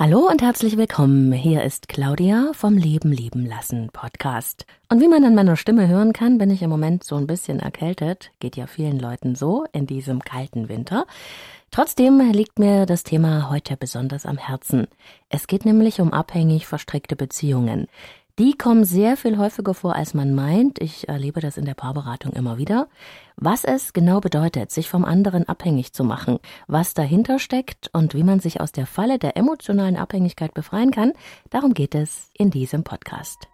Hallo und herzlich willkommen. Hier ist Claudia vom Leben lieben lassen Podcast. Und wie man an meiner Stimme hören kann, bin ich im Moment so ein bisschen erkältet. Geht ja vielen Leuten so in diesem kalten Winter. Trotzdem liegt mir das Thema heute besonders am Herzen. Es geht nämlich um abhängig verstrickte Beziehungen. Die kommen sehr viel häufiger vor, als man meint. Ich erlebe das in der Paarberatung immer wieder. Was es genau bedeutet, sich vom anderen abhängig zu machen, was dahinter steckt und wie man sich aus der Falle der emotionalen Abhängigkeit befreien kann, darum geht es in diesem Podcast.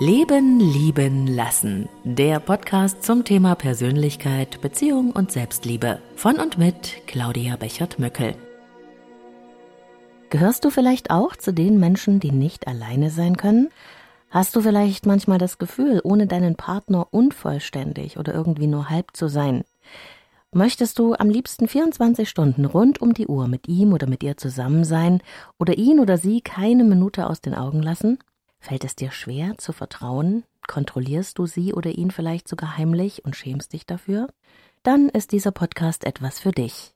Leben, lieben, lassen. Der Podcast zum Thema Persönlichkeit, Beziehung und Selbstliebe. Von und mit Claudia Bechert-Möckel. Gehörst du vielleicht auch zu den Menschen, die nicht alleine sein können? Hast du vielleicht manchmal das Gefühl, ohne deinen Partner unvollständig oder irgendwie nur halb zu sein? Möchtest du am liebsten 24 Stunden rund um die Uhr mit ihm oder mit ihr zusammen sein oder ihn oder sie keine Minute aus den Augen lassen? Fällt es dir schwer zu vertrauen? Kontrollierst du sie oder ihn vielleicht sogar heimlich und schämst dich dafür? Dann ist dieser Podcast etwas für dich.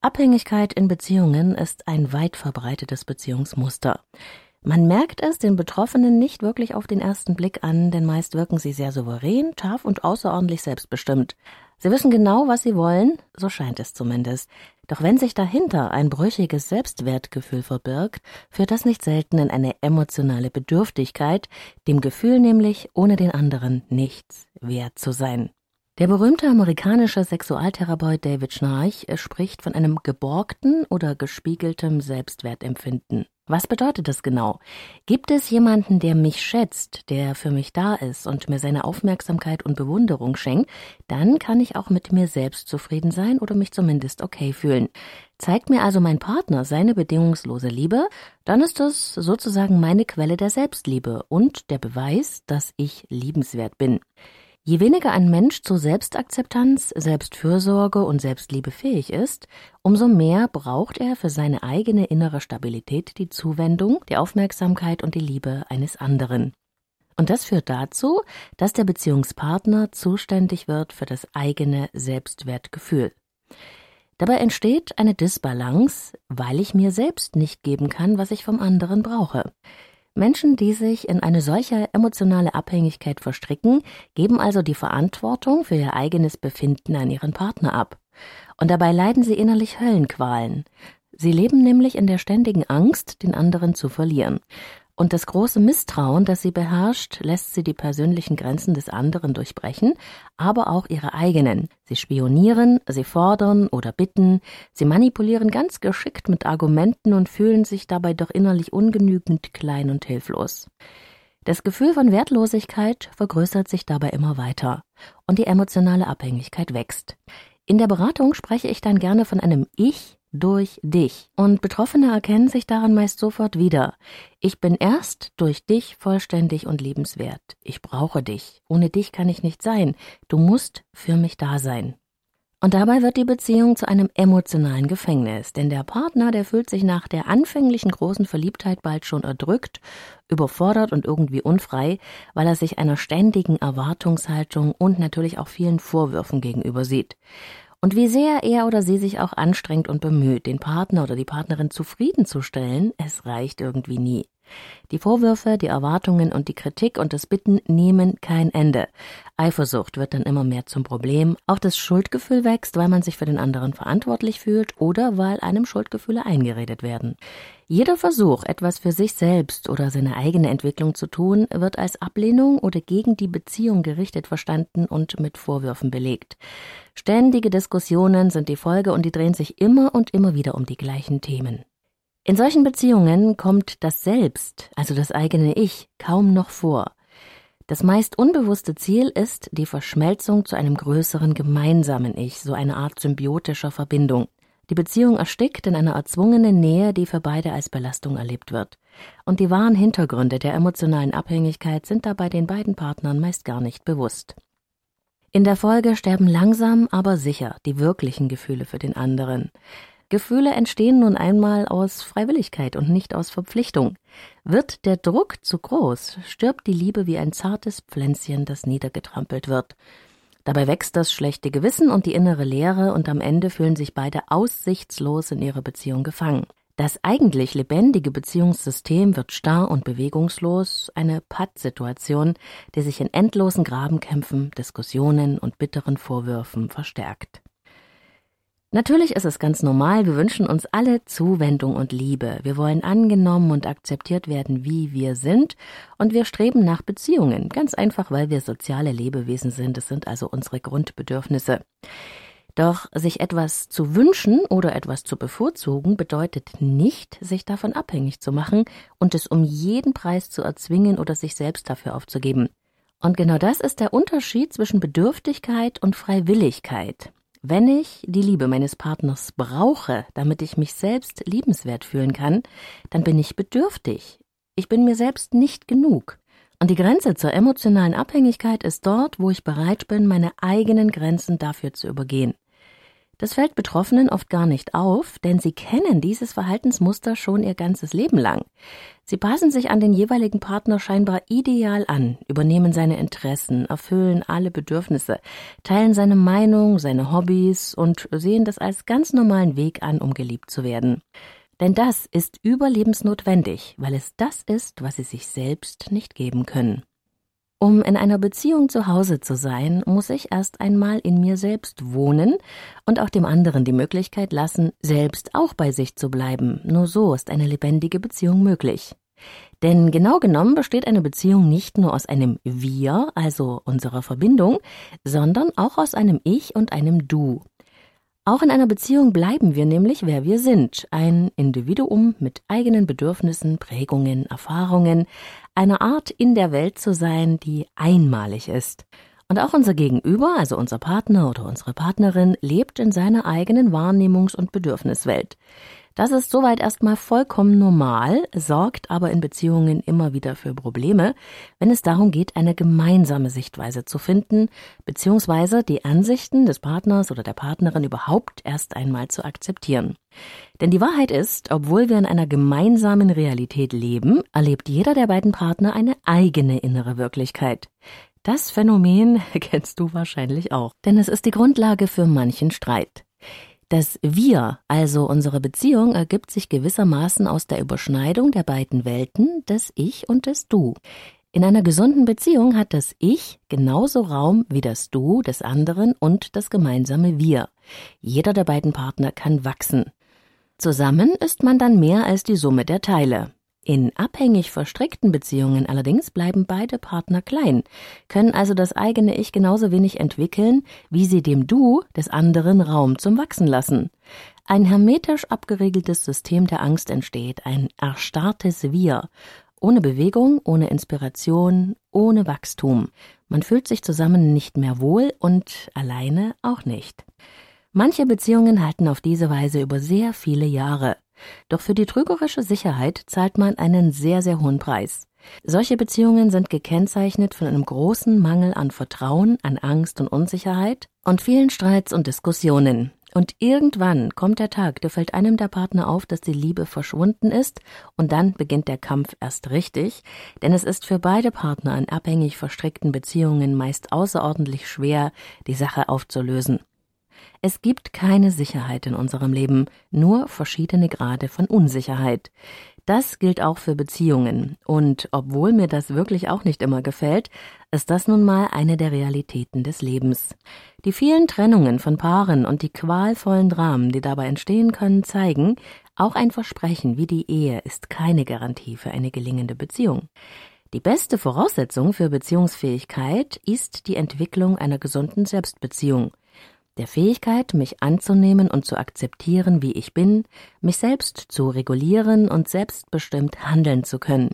Abhängigkeit in Beziehungen ist ein weit verbreitetes Beziehungsmuster. Man merkt es den Betroffenen nicht wirklich auf den ersten Blick an, denn meist wirken sie sehr souverän, scharf und außerordentlich selbstbestimmt. Sie wissen genau, was sie wollen, so scheint es zumindest. Doch wenn sich dahinter ein brüchiges Selbstwertgefühl verbirgt, führt das nicht selten in eine emotionale Bedürftigkeit, dem Gefühl nämlich, ohne den anderen nichts wert zu sein. Der berühmte amerikanische Sexualtherapeut David Schnarch spricht von einem geborgten oder gespiegeltem Selbstwertempfinden. Was bedeutet das genau? Gibt es jemanden, der mich schätzt, der für mich da ist und mir seine Aufmerksamkeit und Bewunderung schenkt, dann kann ich auch mit mir selbst zufrieden sein oder mich zumindest okay fühlen. Zeigt mir also mein Partner seine bedingungslose Liebe, dann ist das sozusagen meine Quelle der Selbstliebe und der Beweis, dass ich liebenswert bin. Je weniger ein Mensch zu Selbstakzeptanz, Selbstfürsorge und Selbstliebe fähig ist, umso mehr braucht er für seine eigene innere Stabilität die Zuwendung, die Aufmerksamkeit und die Liebe eines anderen. Und das führt dazu, dass der Beziehungspartner zuständig wird für das eigene Selbstwertgefühl. Dabei entsteht eine Disbalance, weil ich mir selbst nicht geben kann, was ich vom anderen brauche. Menschen, die sich in eine solche emotionale Abhängigkeit verstricken, geben also die Verantwortung für ihr eigenes Befinden an ihren Partner ab. Und dabei leiden sie innerlich Höllenqualen. Sie leben nämlich in der ständigen Angst, den anderen zu verlieren. Und das große Misstrauen, das sie beherrscht, lässt sie die persönlichen Grenzen des anderen durchbrechen, aber auch ihre eigenen. Sie spionieren, sie fordern oder bitten, sie manipulieren ganz geschickt mit Argumenten und fühlen sich dabei doch innerlich ungenügend klein und hilflos. Das Gefühl von Wertlosigkeit vergrößert sich dabei immer weiter und die emotionale Abhängigkeit wächst. In der Beratung spreche ich dann gerne von einem Ich, durch dich. Und Betroffene erkennen sich daran meist sofort wieder. Ich bin erst durch dich vollständig und liebenswert. Ich brauche dich. Ohne dich kann ich nicht sein. Du musst für mich da sein. Und dabei wird die Beziehung zu einem emotionalen Gefängnis, denn der Partner, der fühlt sich nach der anfänglichen großen Verliebtheit bald schon erdrückt, überfordert und irgendwie unfrei, weil er sich einer ständigen Erwartungshaltung und natürlich auch vielen Vorwürfen gegenüber sieht. Und wie sehr er oder sie sich auch anstrengt und bemüht, den Partner oder die Partnerin zufriedenzustellen, es reicht irgendwie nie. Die Vorwürfe, die Erwartungen und die Kritik und das Bitten nehmen kein Ende. Eifersucht wird dann immer mehr zum Problem. Auch das Schuldgefühl wächst, weil man sich für den anderen verantwortlich fühlt oder weil einem Schuldgefühle eingeredet werden. Jeder Versuch, etwas für sich selbst oder seine eigene Entwicklung zu tun, wird als Ablehnung oder gegen die Beziehung gerichtet verstanden und mit Vorwürfen belegt. Ständige Diskussionen sind die Folge und die drehen sich immer und immer wieder um die gleichen Themen. In solchen Beziehungen kommt das Selbst, also das eigene Ich, kaum noch vor. Das meist unbewusste Ziel ist die Verschmelzung zu einem größeren gemeinsamen Ich, so eine Art symbiotischer Verbindung. Die Beziehung erstickt in einer erzwungenen Nähe, die für beide als Belastung erlebt wird. Und die wahren Hintergründe der emotionalen Abhängigkeit sind dabei den beiden Partnern meist gar nicht bewusst. In der Folge sterben langsam, aber sicher die wirklichen Gefühle für den anderen. Gefühle entstehen nun einmal aus Freiwilligkeit und nicht aus Verpflichtung. Wird der Druck zu groß, stirbt die Liebe wie ein zartes Pflänzchen, das niedergetrampelt wird. Dabei wächst das schlechte Gewissen und die innere Leere und am Ende fühlen sich beide aussichtslos in ihrer Beziehung gefangen. Das eigentlich lebendige Beziehungssystem wird starr und bewegungslos, eine Pattsituation, die sich in endlosen Grabenkämpfen, Diskussionen und bitteren Vorwürfen verstärkt. Natürlich ist es ganz normal, wir wünschen uns alle Zuwendung und Liebe. Wir wollen angenommen und akzeptiert werden, wie wir sind, und wir streben nach Beziehungen, ganz einfach, weil wir soziale Lebewesen sind. Das sind also unsere Grundbedürfnisse. Doch sich etwas zu wünschen oder etwas zu bevorzugen bedeutet nicht, sich davon abhängig zu machen und es um jeden Preis zu erzwingen oder sich selbst dafür aufzugeben. Und genau das ist der Unterschied zwischen Bedürftigkeit und Freiwilligkeit. Wenn ich die Liebe meines Partners brauche, damit ich mich selbst liebenswert fühlen kann, dann bin ich bedürftig. Ich bin mir selbst nicht genug. Und die Grenze zur emotionalen Abhängigkeit ist dort, wo ich bereit bin, meine eigenen Grenzen dafür zu übergehen. Das fällt Betroffenen oft gar nicht auf, denn sie kennen dieses Verhaltensmuster schon ihr ganzes Leben lang. Sie passen sich an den jeweiligen Partner scheinbar ideal an, übernehmen seine Interessen, erfüllen alle Bedürfnisse, teilen seine Meinung, seine Hobbys und sehen das als ganz normalen Weg an, um geliebt zu werden. Denn das ist überlebensnotwendig, weil es das ist, was sie sich selbst nicht geben können. Um in einer Beziehung zu Hause zu sein, muss ich erst einmal in mir selbst wohnen und auch dem anderen die Möglichkeit lassen, selbst auch bei sich zu bleiben. Nur so ist eine lebendige Beziehung möglich. Denn genau genommen besteht eine Beziehung nicht nur aus einem Wir, also unserer Verbindung, sondern auch aus einem Ich und einem Du. Auch in einer Beziehung bleiben wir nämlich, wer wir sind, ein Individuum mit eigenen Bedürfnissen, Prägungen, Erfahrungen, eine Art in der Welt zu sein, die einmalig ist. Und auch unser Gegenüber, also unser Partner oder unsere Partnerin, lebt in seiner eigenen Wahrnehmungs- und Bedürfniswelt. Das ist soweit erstmal vollkommen normal, sorgt aber in Beziehungen immer wieder für Probleme, wenn es darum geht, eine gemeinsame Sichtweise zu finden, beziehungsweise die Ansichten des Partners oder der Partnerin überhaupt erst einmal zu akzeptieren. Denn die Wahrheit ist, obwohl wir in einer gemeinsamen Realität leben, erlebt jeder der beiden Partner eine eigene innere Wirklichkeit. Das Phänomen kennst du wahrscheinlich auch, denn es ist die Grundlage für manchen Streit. Das Wir, also unsere Beziehung, ergibt sich gewissermaßen aus der Überschneidung der beiden Welten, des Ich und des Du. In einer gesunden Beziehung hat das Ich genauso Raum wie das Du des anderen und das gemeinsame Wir. Jeder der beiden Partner kann wachsen. Zusammen ist man dann mehr als die Summe der Teile. In abhängig verstrickten Beziehungen allerdings bleiben beide Partner klein, können also das eigene Ich genauso wenig entwickeln, wie sie dem Du des anderen Raum zum Wachsen lassen. Ein hermetisch abgeregeltes System der Angst entsteht, ein erstarrtes Wir, ohne Bewegung, ohne Inspiration, ohne Wachstum. Man fühlt sich zusammen nicht mehr wohl und alleine auch nicht. Manche Beziehungen halten auf diese Weise über sehr viele Jahre. Doch für die trügerische Sicherheit zahlt man einen sehr, sehr hohen Preis. Solche Beziehungen sind gekennzeichnet von einem großen Mangel an Vertrauen, an Angst und Unsicherheit und vielen Streits und Diskussionen. Und irgendwann kommt der Tag, da fällt einem der Partner auf, dass die Liebe verschwunden ist, und dann beginnt der Kampf erst richtig, denn es ist für beide Partner in abhängig verstrickten Beziehungen meist außerordentlich schwer, die Sache aufzulösen. Es gibt keine Sicherheit in unserem Leben, nur verschiedene Grade von Unsicherheit. Das gilt auch für Beziehungen. Und obwohl mir das wirklich auch nicht immer gefällt, ist das nun mal eine der Realitäten des Lebens. Die vielen Trennungen von Paaren und die qualvollen Dramen, die dabei entstehen können, zeigen, auch ein Versprechen wie die Ehe ist keine Garantie für eine gelingende Beziehung. Die beste Voraussetzung für Beziehungsfähigkeit ist die Entwicklung einer gesunden Selbstbeziehung der Fähigkeit, mich anzunehmen und zu akzeptieren, wie ich bin, mich selbst zu regulieren und selbstbestimmt handeln zu können.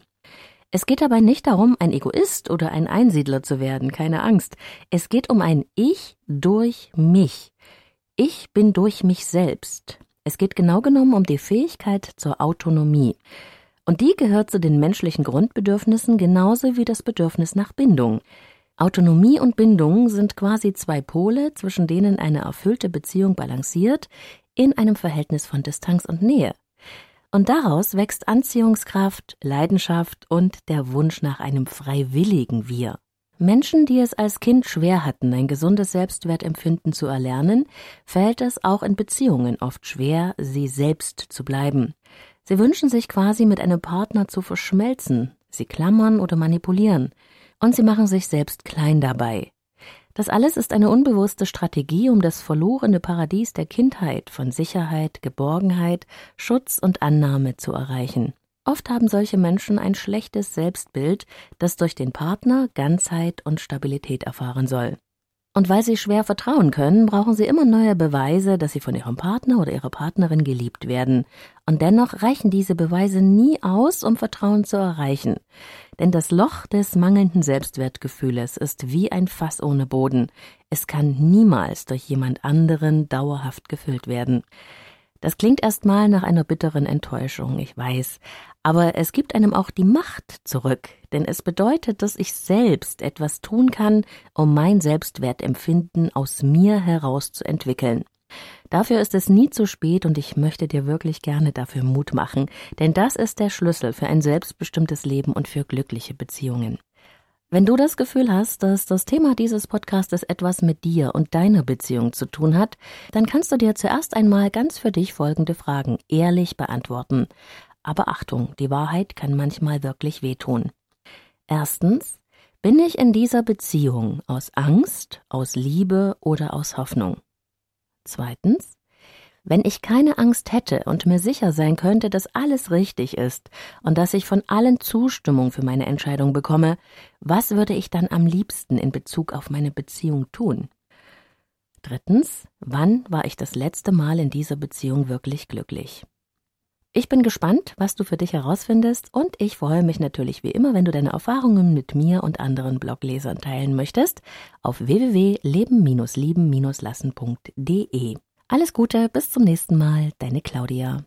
Es geht dabei nicht darum, ein Egoist oder ein Einsiedler zu werden, keine Angst. Es geht um ein Ich durch mich. Ich bin durch mich selbst. Es geht genau genommen um die Fähigkeit zur Autonomie. Und die gehört zu den menschlichen Grundbedürfnissen genauso wie das Bedürfnis nach Bindung. Autonomie und Bindung sind quasi zwei Pole, zwischen denen eine erfüllte Beziehung balanciert, in einem Verhältnis von Distanz und Nähe. Und daraus wächst Anziehungskraft, Leidenschaft und der Wunsch nach einem freiwilligen Wir. Menschen, die es als Kind schwer hatten, ein gesundes Selbstwertempfinden zu erlernen, fällt es auch in Beziehungen oft schwer, sie selbst zu bleiben. Sie wünschen sich quasi mit einem Partner zu verschmelzen, sie klammern oder manipulieren, und sie machen sich selbst klein dabei. Das alles ist eine unbewusste Strategie, um das verlorene Paradies der Kindheit von Sicherheit, Geborgenheit, Schutz und Annahme zu erreichen. Oft haben solche Menschen ein schlechtes Selbstbild, das durch den Partner Ganzheit und Stabilität erfahren soll. Und weil sie schwer vertrauen können, brauchen sie immer neue Beweise, dass sie von ihrem Partner oder ihrer Partnerin geliebt werden. Und dennoch reichen diese Beweise nie aus, um Vertrauen zu erreichen. Denn das Loch des mangelnden Selbstwertgefühles ist wie ein Fass ohne Boden. Es kann niemals durch jemand anderen dauerhaft gefüllt werden. Das klingt erstmal nach einer bitteren Enttäuschung, ich weiß, aber es gibt einem auch die Macht zurück, denn es bedeutet, dass ich selbst etwas tun kann, um mein Selbstwertempfinden aus mir heraus zu entwickeln. Dafür ist es nie zu spät und ich möchte dir wirklich gerne dafür Mut machen, denn das ist der Schlüssel für ein selbstbestimmtes Leben und für glückliche Beziehungen. Wenn du das Gefühl hast, dass das Thema dieses Podcastes etwas mit dir und deiner Beziehung zu tun hat, dann kannst du dir zuerst einmal ganz für dich folgende Fragen ehrlich beantworten. Aber Achtung, die Wahrheit kann manchmal wirklich wehtun. Erstens, bin ich in dieser Beziehung aus Angst, aus Liebe oder aus Hoffnung? Zweitens, wenn ich keine Angst hätte und mir sicher sein könnte, dass alles richtig ist und dass ich von allen Zustimmung für meine Entscheidung bekomme, was würde ich dann am liebsten in Bezug auf meine Beziehung tun? Drittens, wann war ich das letzte Mal in dieser Beziehung wirklich glücklich? Ich bin gespannt, was du für dich herausfindest und ich freue mich natürlich wie immer, wenn du deine Erfahrungen mit mir und anderen Bloglesern teilen möchtest auf www.leben-lieben-lassen.de. Alles Gute, bis zum nächsten Mal, deine Claudia.